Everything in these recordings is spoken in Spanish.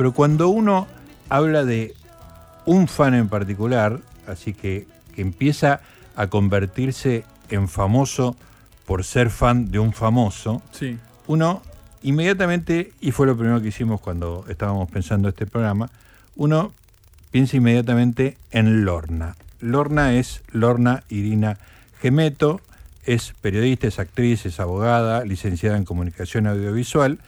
pero cuando uno habla de un fan en particular, así que, que empieza a convertirse en famoso por ser fan de un famoso, Sí. uno inmediatamente, y fue lo primero que hicimos cuando estábamos pensando este programa, uno piensa inmediatamente en Lorna. Lorna es Lorna Irina Gemeto, es periodista, es actriz, es abogada, licenciada en comunicación audiovisual,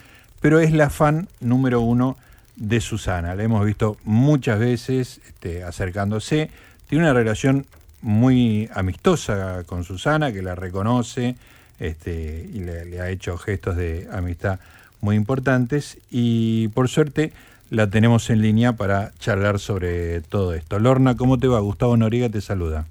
pero es la fan número uno de Susana. La hemos visto muchas veces este, acercándose. Tiene una relación muy amistosa con Susana, que la reconoce este, y le, le ha hecho gestos de amistad muy importantes. Y por suerte la tenemos en línea para charlar sobre todo esto. Lorna, ¿cómo te va? Gustavo Noriega te saluda.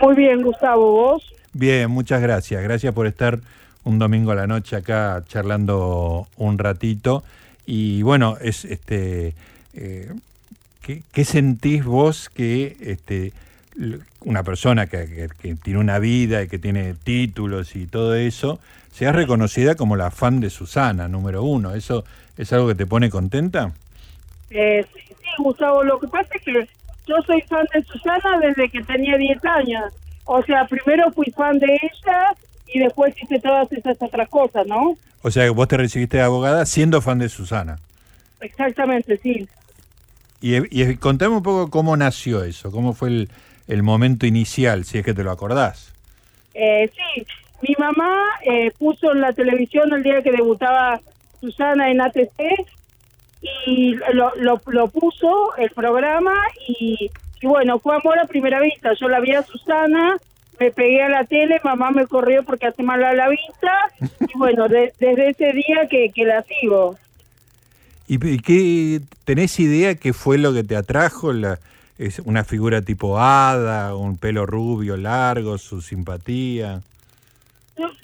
Muy bien, Gustavo, ¿vos? Bien, muchas gracias. Gracias por estar un domingo a la noche acá charlando un ratito. Y bueno, es este eh, ¿qué, sentís vos que este, una persona que tiene una vida y que tiene títulos y todo eso, sea reconocida como la fan de Susana, número uno? ¿Eso es algo que te pone contenta? Eh, sí, sí, Gustavo, lo que pasa es que yo soy fan de Susana desde que tenía 10 años. O sea, primero fui fan de ella y después hice todas esas otras cosas, ¿no? O sea, que vos te recibiste de abogada siendo fan de Susana. Exactamente, sí. Y, y contame un poco cómo nació eso, cómo fue el, el momento inicial, si es que te lo acordás. Eh, sí, mi mamá eh, puso en la televisión el día que debutaba Susana en ATC y lo, lo, lo puso el programa y, y bueno, fue amor a primera vista. Yo la vi a Susana, me pegué a la tele, mamá me corrió porque hace mal a la vista y bueno, de- desde ese día que, que la sigo. ¿Y, y qué, tenés idea qué fue lo que te atrajo? La, es una figura tipo hada, un pelo rubio largo, su simpatía.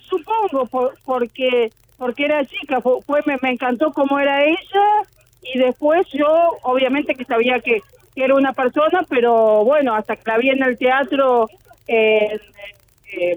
Supongo, por- porque porque era chica, fue, fue- me, me encantó cómo era ella y después yo obviamente que sabía que, que era una persona, pero bueno, hasta que la vi en el teatro, eh, eh,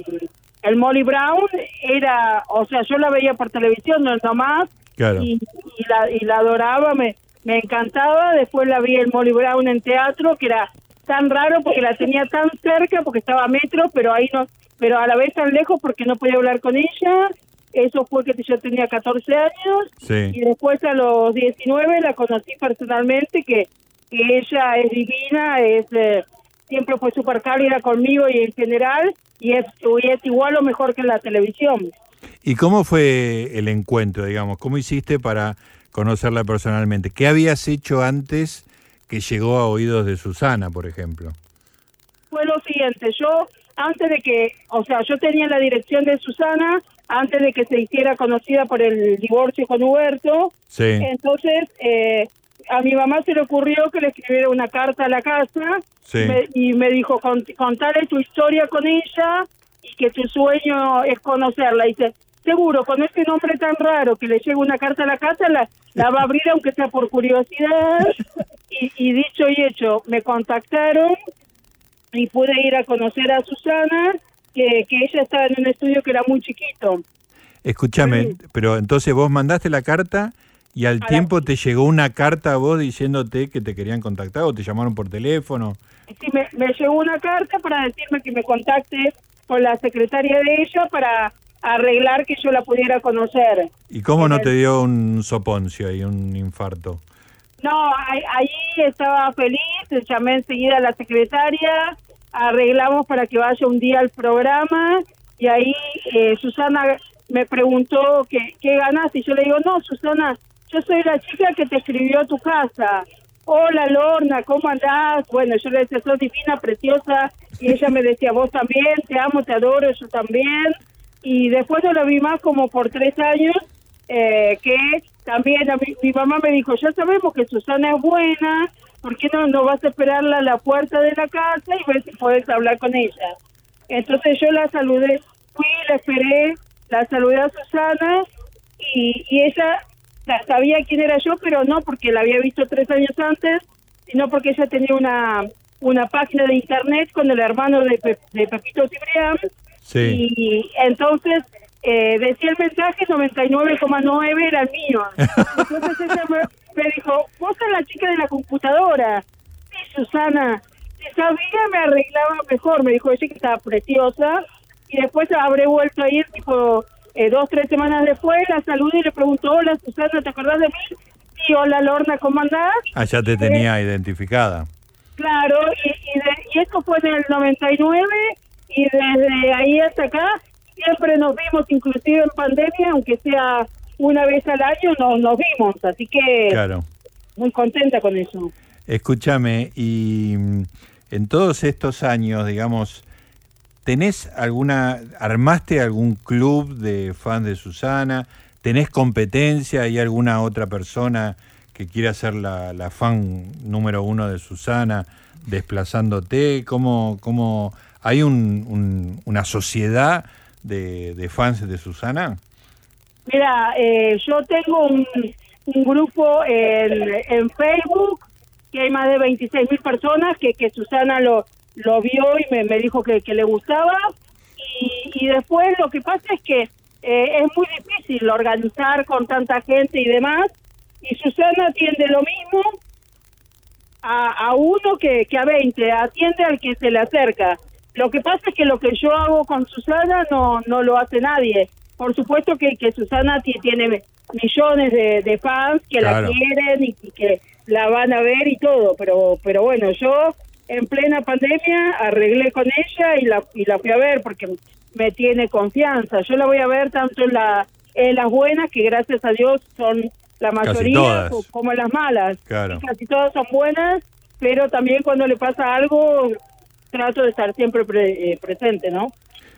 el Molly Brown era, o sea, yo la veía por televisión, no nomás, Claro. y, y la, y la adoraba, me, me encantaba, después la vi el Molly Brown en teatro, que era tan raro porque la tenía tan cerca, porque estaba a metro, pero ahí no, pero a la vez tan lejos porque no podía hablar con ella, eso fue que yo tenía 14 años, y Sí. después a los 19 la conocí personalmente, que, que ella es divina, es eh, siempre fue súper cálida conmigo y en general, y es, y es igual o mejor que en la televisión. ¿Y cómo fue el encuentro, digamos? ¿Cómo hiciste para conocerla personalmente? ¿Qué habías hecho antes que llegó a oídos de Susana, por ejemplo? fue lo siguiente, yo antes de que, o sea, yo tenía la dirección de Susana antes de que se hiciera conocida por el divorcio con Huberto, Sí. entonces eh, a mi mamá se le ocurrió que le escribiera una carta a la casa Sí. me- y me dijo, "Cont- contale tu historia con ella y que tu sueño es conocerla. Y dice, seguro, con este nombre tan raro que le llega una carta a la casa, la, la va a abrir aunque sea por curiosidad. Y, y dicho y hecho, me contactaron y pude ir a conocer a Susana, que, que ella estaba en un estudio que era muy chiquito. Escúchame, pero entonces vos mandaste la carta y al la- tiempo te llegó una carta a vos diciéndote que te querían contactar o te llamaron por teléfono. Sí, me, me llegó una carta para decirme que me contacte con la secretaria de ella para arreglar que yo la pudiera conocer. ¿Y cómo no te dio un soponcio y un infarto? No, ahí, ahí estaba feliz, llamé enseguida a la secretaria, arreglamos para que vaya un día al programa y ahí eh, Susana me preguntó que, qué ganas y yo le digo, no, Susana, yo soy la chica que te escribió a tu casa. Hola Lorna, ¿cómo andás? Bueno, yo le decía, sos divina, preciosa, y ella me decía, vos también, te amo, te adoro, yo también. Y después no la vi más como por tres años, eh, que también mi, mamá me dijo, ya sabemos que Susana es buena, ¿por qué no, no vas a esperarla a la puerta de la casa y ver si puedes hablar con ella? Entonces yo la saludé, fui, la esperé, la saludé a Susana y, ella la- sabía quién era yo, pero no porque la había visto tres años antes, sino porque ella tenía una una página de internet con el hermano de, Pe- de Pepito Cibrián Sí. y entonces eh, decía el mensaje 99,9 era el mío. Entonces ella me, me dijo, vos sos la chica de la computadora. Sí, Susana, si sabía me arreglaba mejor, me dijo ella que estaba preciosa. Y después habré vuelto a ir, tipo, eh, dos, tres semanas después, la saludé y le preguntó, hola Susana, ¿te acordás de mí? Sí, hola Lorna, ¿cómo andás? Ah, ya te tenía identificada. Claro, y, y, de- y esto fue en el 99 y desde ahí hasta acá siempre nos vimos, inclusive en pandemia, aunque sea una vez al año, no, nos vimos. Así que Claro. muy contenta con eso. Escúchame, y mm, en todos estos años, digamos, ¿tenés alguna, armaste algún club de fans de Susana? ¿Tenés competencia? ¿Hay alguna otra persona que quiera ser la, la fan número uno de Susana desplazándote? ¿Cómo, cómo hay un- un- una sociedad de, de fans de Susana? Mira, eh, yo tengo un, grupo en, en Facebook que hay más de 26 mil personas que, que Susana lo, lo vio y me, me dijo que, que le gustaba. Y, y después lo que pasa es que eh, es muy difícil organizar con tanta gente y demás. Y Susana atiende lo mismo a, a uno que, que a 20, atiende al que se le acerca. Lo que pasa es que lo que yo hago con Susana no, no lo hace nadie. Por supuesto que, que Susana ti- tiene millones de, de fans que Claro. la quieren y, y que la van a ver y todo, pero pero bueno, yo en plena pandemia arreglé con ella y la, y la fui a ver porque me tiene confianza. Yo la voy a ver tanto en, la, en las buenas, que gracias a Dios son la mayoría, como en las malas. Claro. Casi todas son buenas, pero también cuando le pasa algo trato de estar siempre pre- eh, presente, ¿no?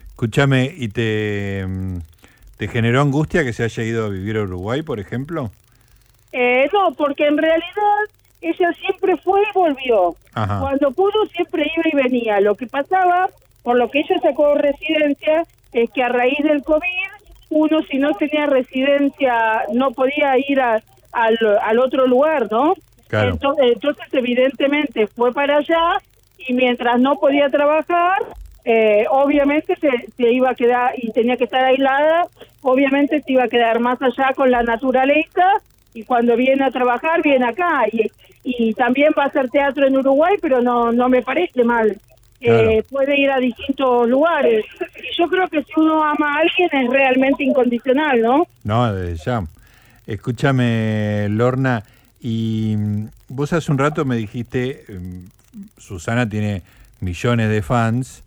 Escúchame, ¿y te, te generó angustia que se haya ido a vivir a Uruguay, por ejemplo? Eh, no, porque en realidad ella siempre fue y volvió. Ajá. Cuando pudo siempre iba y venía. Lo que pasaba, por lo que ella sacó residencia, es que a raíz del COVID, uno si no tenía residencia no podía ir a- al, al otro lugar, ¿no? Claro. Entonces, entonces, evidentemente, fue para allá y mientras no podía trabajar, eh, obviamente se, se iba a quedar y tenía que estar aislada, obviamente se iba a quedar más allá con la naturaleza y cuando viene a trabajar viene acá y, y también va a hacer teatro en Uruguay, pero no no me parece mal. Eh, puede ir a distintos lugares. Y yo creo que si uno ama a alguien es realmente incondicional, ¿no? No, desde ya. Escúchame, Lorna, y mm, vos hace un rato me dijiste, mm, Susana tiene millones de fans,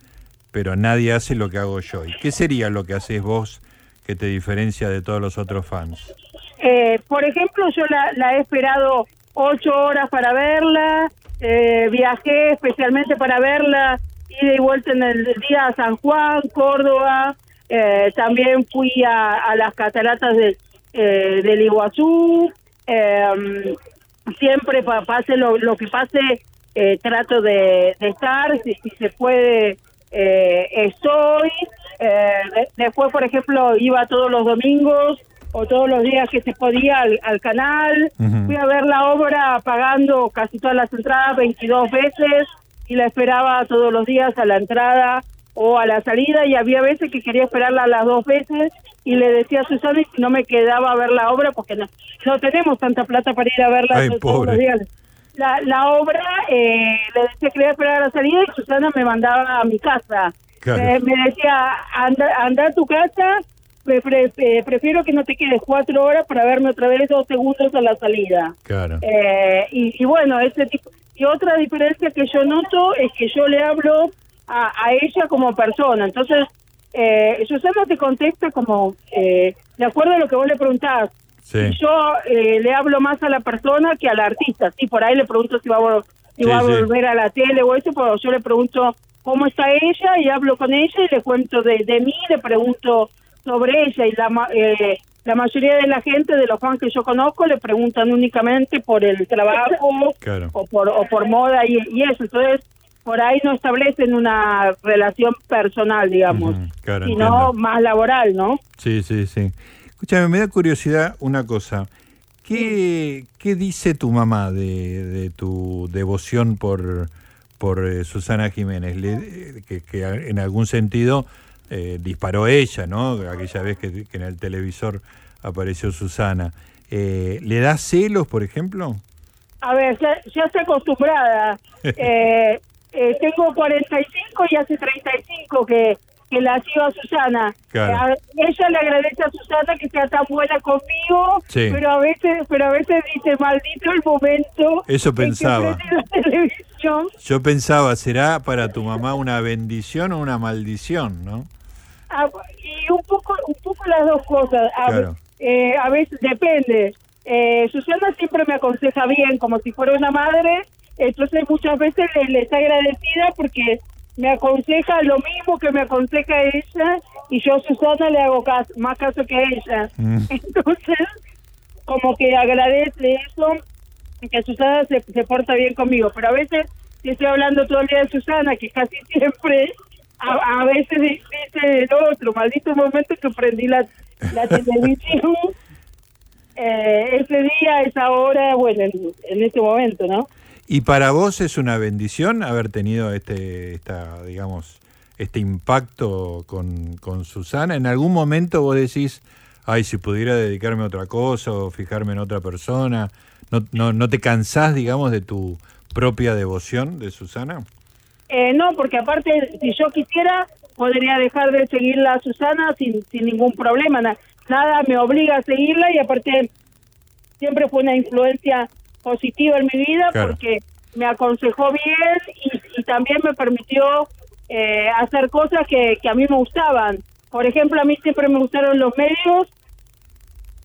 pero nadie hace lo que hago yo. ¿Y qué sería lo que haces vos que te diferencia de todos los otros fans? Eh, por ejemplo, yo la, la he esperado ocho horas para verla, eh, viajé especialmente para verla, ida y vuelta en el día a San Juan, Córdoba, eh, también fui a, las cataratas de, eh, del Iguazú, eh, siempre pa- pase lo, lo que pase, eh, trato de, estar, si, si se puede, eh, estoy. De- después, por ejemplo, iba todos los domingos o todos los días que se podía al, al canal. Fui a ver la obra pagando casi todas las entradas 22 veces y la esperaba todos los días a la entrada o a la salida y había veces que quería esperarla las dos veces y le decía a Susana si no me quedaba a ver la obra porque no, no tenemos tanta plata para ir a verla Ay, todos pobre. los días. La, la obra eh, le decía que quería esperar a la salida y Susana me mandaba a mi casa. Claro. Eh, me decía, anda, anda a tu casa, prefiero que no te quedes cuatro horas para verme otra vez dos segundos a la salida. Claro. Eh, y, y bueno, ese tipo. Y otra diferencia que yo noto es que yo le hablo a, a ella como persona. Entonces, eh, Susana te contesta como, eh, de acuerdo a lo que vos le preguntás. Sí. Yo eh, le hablo más a la persona que al artista. Sí, por ahí le pregunto si va a, si Sí, va a sí. volver a la tele o eso, pero yo le pregunto cómo está ella y hablo con ella y le cuento de, de mí, le pregunto sobre ella y la, eh, la mayoría de la gente, de los fans que yo conozco, le preguntan únicamente por el trabajo Claro. o por o por moda y, y eso. Entonces, por ahí no establecen una relación personal, digamos, Ujú, claro, sino entiendo. más laboral, ¿no? Sí, sí, sí. Escúchame, me da curiosidad una cosa. ¿Qué, qué dice tu mamá de, de tu devoción por, por eh, Susana Jiménez? Le- eh, que, que en algún sentido eh, disparó ella, ¿no? Aquella vez que, que en el televisor apareció Susana. eh, ¿le da celos, por ejemplo? A ver, ya, ya estoy acostumbrada. eh, eh, tengo 45 y hace 35 que, que la sigo a Susana. Claro. Ella le agradece a Susana que sea tan buena conmigo, Sí. pero a veces pero a veces dice, maldito el momento Eso en que pensaba. prendí la televisión. Yo pensaba, ¿será para tu mamá una bendición o una maldición, no? Ah, y un poco un poco las dos cosas. A, Claro. eh, a veces depende. Eh, Susana siempre me aconseja bien como si fuera una madre. Entonces muchas veces le, le está agradecida porque me aconseja lo mismo que me aconseja ella y yo a Susana le hago cas- más caso que a ella. Mm. entonces como que agradece eso que Susana se, se porta bien conmigo. Pero a veces si estoy hablando todo el día de Susana que casi siempre a, a veces di- dice el otro maldito momento que prendí la, la televisión eh, ese día esa hora bueno en, en ese momento no ¿Y para vos es una bendición haber tenido este, esta, digamos, este impacto con, con Susana? ¿En algún momento vos decís, ay, si pudiera dedicarme a otra cosa o fijarme en otra persona? ¿No, no, no te cansás, digamos, de tu propia devoción de Susana? Eh, no, porque aparte, si yo quisiera, podría dejar de seguirla a Susana sin, sin ningún problema. Na- nada me obliga a seguirla y aparte siempre fue una influencia positiva en mi vida Claro. porque me aconsejó bien y, y también me permitió eh, hacer cosas que, que a mí me gustaban. Por ejemplo, a mí siempre me gustaron los medios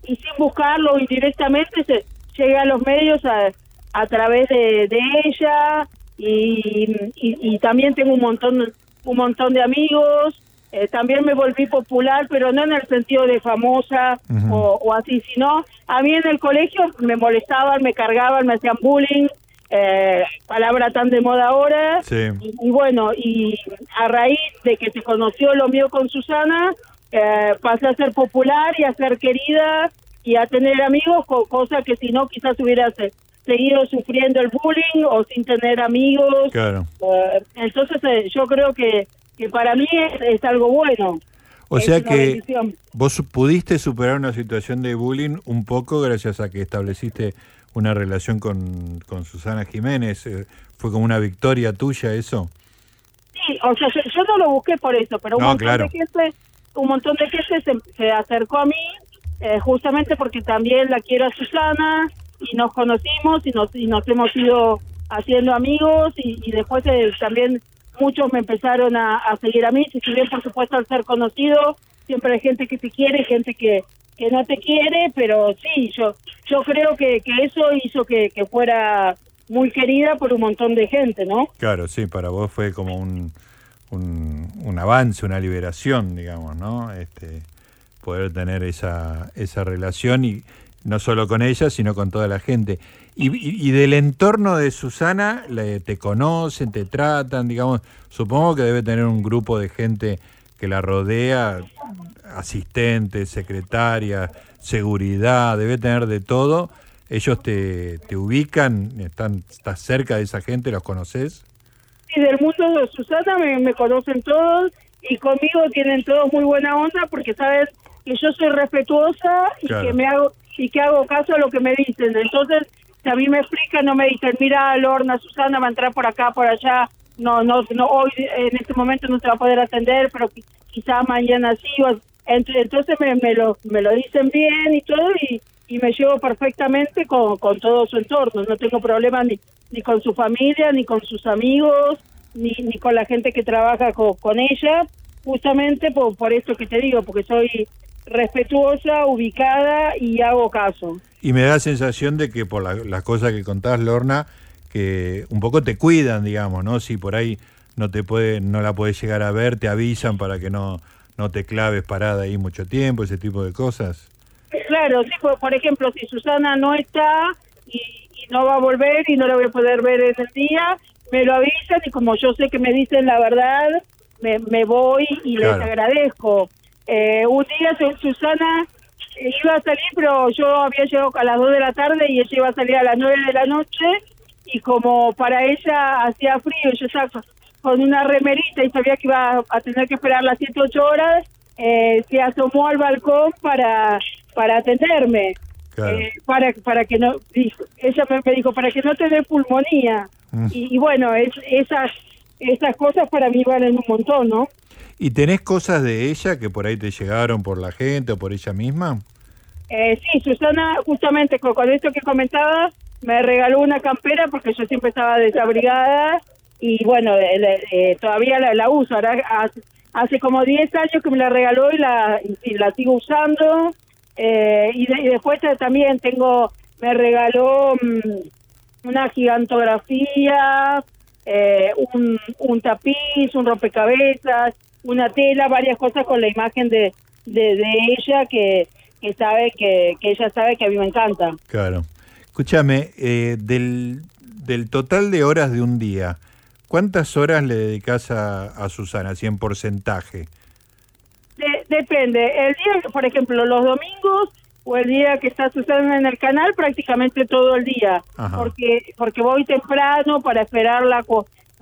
y sin buscarlo indirectamente se, llegué a los medios a, a través de, de ella y, y, y también tengo un montón un montón de amigos. Eh, también me volví popular pero no en el sentido de famosa o, o así sino a mí en el colegio me molestaban me cargaban me hacían bullying eh, palabra tan de moda ahora. Sí. y, y bueno, y a raíz de que se conoció lo mío con Susana, eh, pasé a ser popular y a ser querida y a tener amigos, co- cosa que si no quizás hubiera seguido sufriendo el bullying o sin tener amigos. Claro. Eh, entonces eh, yo creo que, que para mí es, es algo bueno. O Es sea que bendición. vos pudiste superar una situación de bullying un poco gracias a que estableciste una relación con, con Susana Jiménez. Eh, ¿Fue como una victoria tuya eso? Sí, o sea, yo, yo no lo busqué por eso, pero un No, montón claro. de gente, un montón de gente se, se acercó a mí, eh, justamente porque también la quiero a Susana y nos conocimos y nos y nos hemos ido haciendo amigos y, después eh, también muchos me empezaron a, seguir a mí, si bien por supuesto al ser conocido siempre hay gente que te quiere, gente que que no te quiere, pero sí, yo yo creo que, que eso hizo que, que fuera muy querida por un montón de gente, ¿no? Claro, sí, para vos fue como un, un, un avance, una liberación, digamos, ¿no? Este, poder tener esa, esa relación y no solo con ella, sino con toda la gente. Y, y- y del entorno de Susana, le- te conocen, te tratan, digamos, supongo que debe tener un grupo de gente que la rodea, asistentes, secretarias, seguridad, debe tener de todo. Ellos te, te ubican, están, estás cerca de esa gente, los conoces. y del mundo de Susana me, me conocen todos y conmigo tienen todos muy buena onda porque sabes que yo soy respetuosa y Claro. que me hago y que hago caso a lo que me dicen. Entonces, si a mí me explican, no me dicen, mira, Lorna, Susana va a entrar por acá, por allá. No, no, no hoy en este momento no se va a poder atender, pero qui- quizá mañana sí. o- ent- Entonces me, me lo me lo dicen bien y todo y, me llevo perfectamente con, con todo su entorno. No tengo problema ni, ni con su familia, ni con sus amigos, ni, ni con la gente que trabaja co- con ella, justamente por, por esto que te digo, porque soy respetuosa, ubicada y hago caso. Y me da la sensación de que por la- las cosas que contás, Lorna, que un poco te cuidan, digamos, ¿no? Si por ahí no te puede, no la puedes llegar a ver, te avisan para que no, no te claves parada ahí mucho tiempo, ese tipo de cosas. Claro, sí, por, por ejemplo, si Susana no está y, y no va a volver y no la voy a poder ver en el día, me lo avisan y como yo sé que me dicen la verdad, me, me voy y les agradezco. Eh, un día Su- Susana iba a salir, pero yo había llegado a las 2 de la tarde y ella iba a salir a las 9 de la noche y como para ella hacía frío, yo estaba con- una remerita y sabía que iba a tener que esperar las 7, 8 horas, eh, se asomó al balcón para, para atenderme. eh, para, para que no, ella me dijo, para que no te dé pulmonía. Mm. Y, bueno, es, esas, esas cosas para mí valen un montón, ¿no? ¿Y tenés cosas de ella que por ahí te llegaron por la gente o por ella misma? Eh, sí, Susana, justamente con, esto que comentaba, me regaló una campera porque yo siempre estaba desabrigada y bueno, todavía la, uso. Ahora hace, como 10 años que me la regaló y la, y la sigo usando. Eh, y, después también tengo, me regaló mm, una gigantografía, eh, un, un tapiz, un rompecabezas, una tela, varias cosas con la imagen de, de, ella que, que sabe que, que ella sabe que a mí me encanta. Claro. Escúchame, eh, del, del total de horas de un día, ¿cuántas horas le dedicas a, a Susana, así en porcentaje? depende. El día, por ejemplo, los domingos o el día que está Susana en el canal, prácticamente todo el día. Porque porque voy temprano para esperarla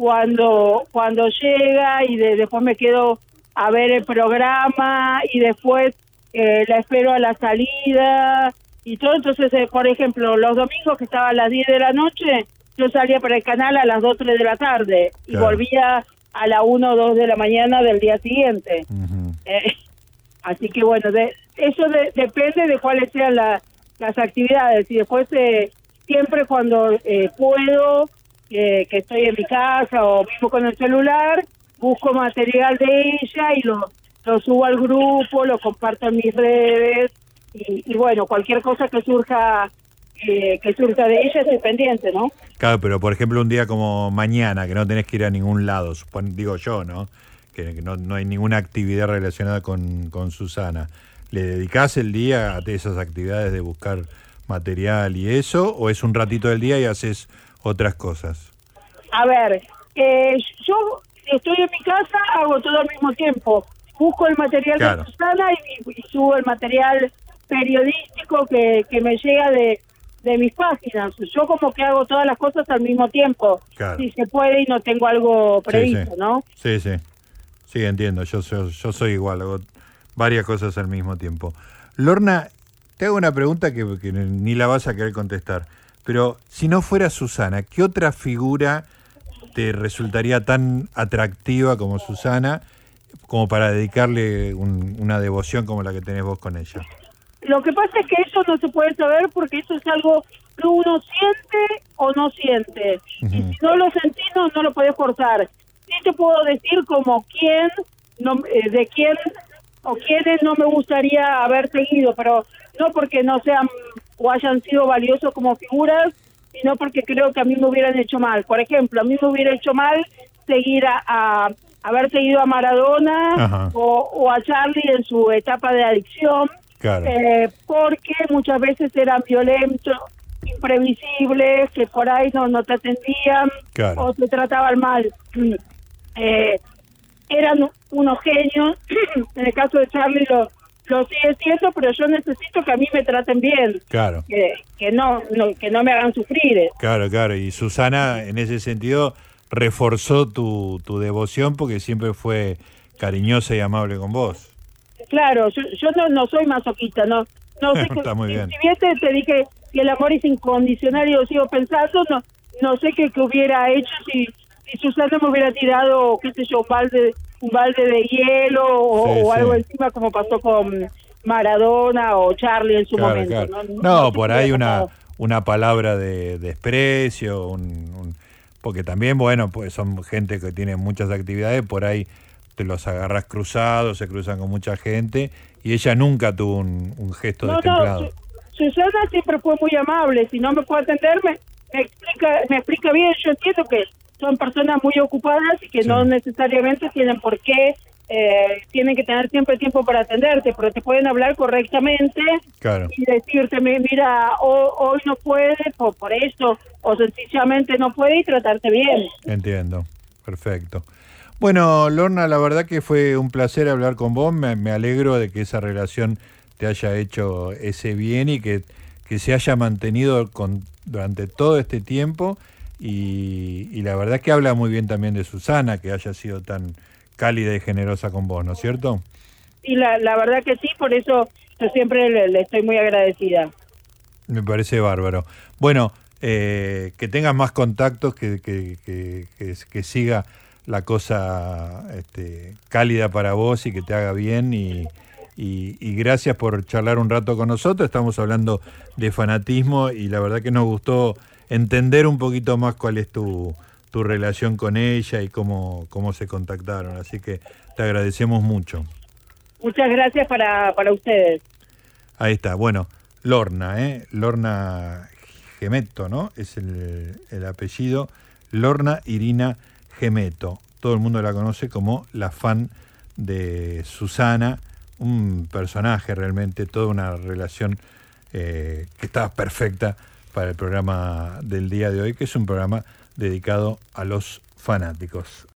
cuando cuando llega y después me quedo a ver el programa y después eh, la espero a la salida y todo. Entonces, eh, por ejemplo, los domingos que estaba a las 10 de la noche, yo salía para el canal a las 2, 3 de la tarde y volvía a la 1 o 2 de la mañana del día siguiente. eh, Así que bueno, de, eso depende de cuáles sean las actividades y después eh, siempre cuando eh, puedo, eh, que estoy en mi casa o mismo con el celular, busco material de ella y lo, subo al grupo, lo comparto en mis redes y, bueno, cualquier cosa que surja que surja de ella es pendiente, ¿no? Claro, pero por ejemplo un día como mañana, que no tenés que ir a ningún lado, digo yo, ¿no? que, no, no, hay ninguna actividad relacionada con, con Susana. ¿Le dedicás el día a esas actividades de buscar material y eso? ¿O es un ratito del día y haces otras cosas? A ver, eh, yo estoy en mi casa, hago todo al mismo tiempo. Busco el material de Susana y, subo el material periodístico que, que me llega de, de mis páginas. Yo como que hago todas las cosas al mismo tiempo, si se puede y no tengo algo previsto, ¿no? Sí, sí. Sí, entiendo, yo soy, yo soy igual, hago varias cosas al mismo tiempo. Lorna, te hago una pregunta que, ni la vas a querer contestar, pero si no fuera Susana, ¿qué otra figura te resultaría tan atractiva como Susana como para dedicarle una devoción como la que tenés vos con ella? Lo que pasa es que eso no se puede saber porque eso es algo que uno siente o no siente. Y si no lo sentís, no, no lo podés forzar sí te puedo decir como quién, no, eh, de quién o quiénes no me gustaría haber seguido, pero no porque no sean o hayan sido valiosos como figuras, sino porque creo que a mí me hubieran hecho mal. Por ejemplo, a mí me hubiera hecho mal seguir a, haber seguido a Maradona o, a Charlie en su etapa de adicción, eh, porque muchas veces eran violentos, imprevisibles, que por ahí no, no te atendían o te trataban mal eh, eran unos genios. en el caso de Charlie lo, lo sigue siendo, pero yo necesito que a mí me traten bien. Claro. Que, que no, que no me hagan sufrir. Claro, claro. Y Susana, en ese sentido, reforzó tu, tu devoción porque siempre fue cariñosa y amable con vos. Claro, yo, yo no, no soy masoquista, no. No sé Está muy bien. Si, bien te, dije que el amor es incondicional y lo sigo pensando, no, no sé qué, qué hubiera hecho si si Susana me hubiera tirado, qué sé yo, un balde, un balde de hielo o, algo encima como pasó con Maradona o Charlie en su momento. No, por ahí una, una palabra de desprecio, un, porque también, bueno, pues son gente que tiene muchas actividades, por ahí te los agarras cruzados, se cruzan con mucha gente, y ella nunca tuvo un, gesto de destemplado. Susana siempre fue muy amable, si no me puede atenderme, me explica, me explica bien, yo entiendo que son personas muy ocupadas y que no necesariamente tienen por qué, eh, tienen que tener siempre tiempo para atenderte, pero te pueden hablar correctamente y decirte, mira, hoy no puede por, por esto, o sencillamente no puede y tratarte bien. Entiendo, perfecto. Bueno, Lorna, la verdad que fue un placer hablar con vos, me, me alegro de que esa relación te haya hecho ese bien y que, que se haya mantenido con, durante todo este tiempo y, la verdad que habla muy bien también de Susana, que haya sido tan cálida y generosa con vos, ¿no es cierto? Sí, la, la verdad que sí, por eso yo siempre le, estoy muy agradecida. Me parece bárbaro. Bueno, eh, que tengas más contactos, que, que, que, que siga la cosa este, cálida para vos y que te haga bien y, y, gracias por charlar un rato con nosotros. Estamos hablando de fanatismo y la verdad que nos gustó entender un poquito más cuál es tu, tu relación con ella y cómo, cómo se contactaron. Así que te agradecemos mucho. Muchas gracias para, para ustedes. Ahí está. Bueno, Lorna, ¿eh? Lorna Gemeto, ¿no? Es el, el apellido. Lorna Irina Gemeto. Todo el mundo la conoce como la fan de Susana, un personaje realmente, toda una relación eh, que estaba perfecta para el programa del día de hoy, que es un programa dedicado a los fanáticos.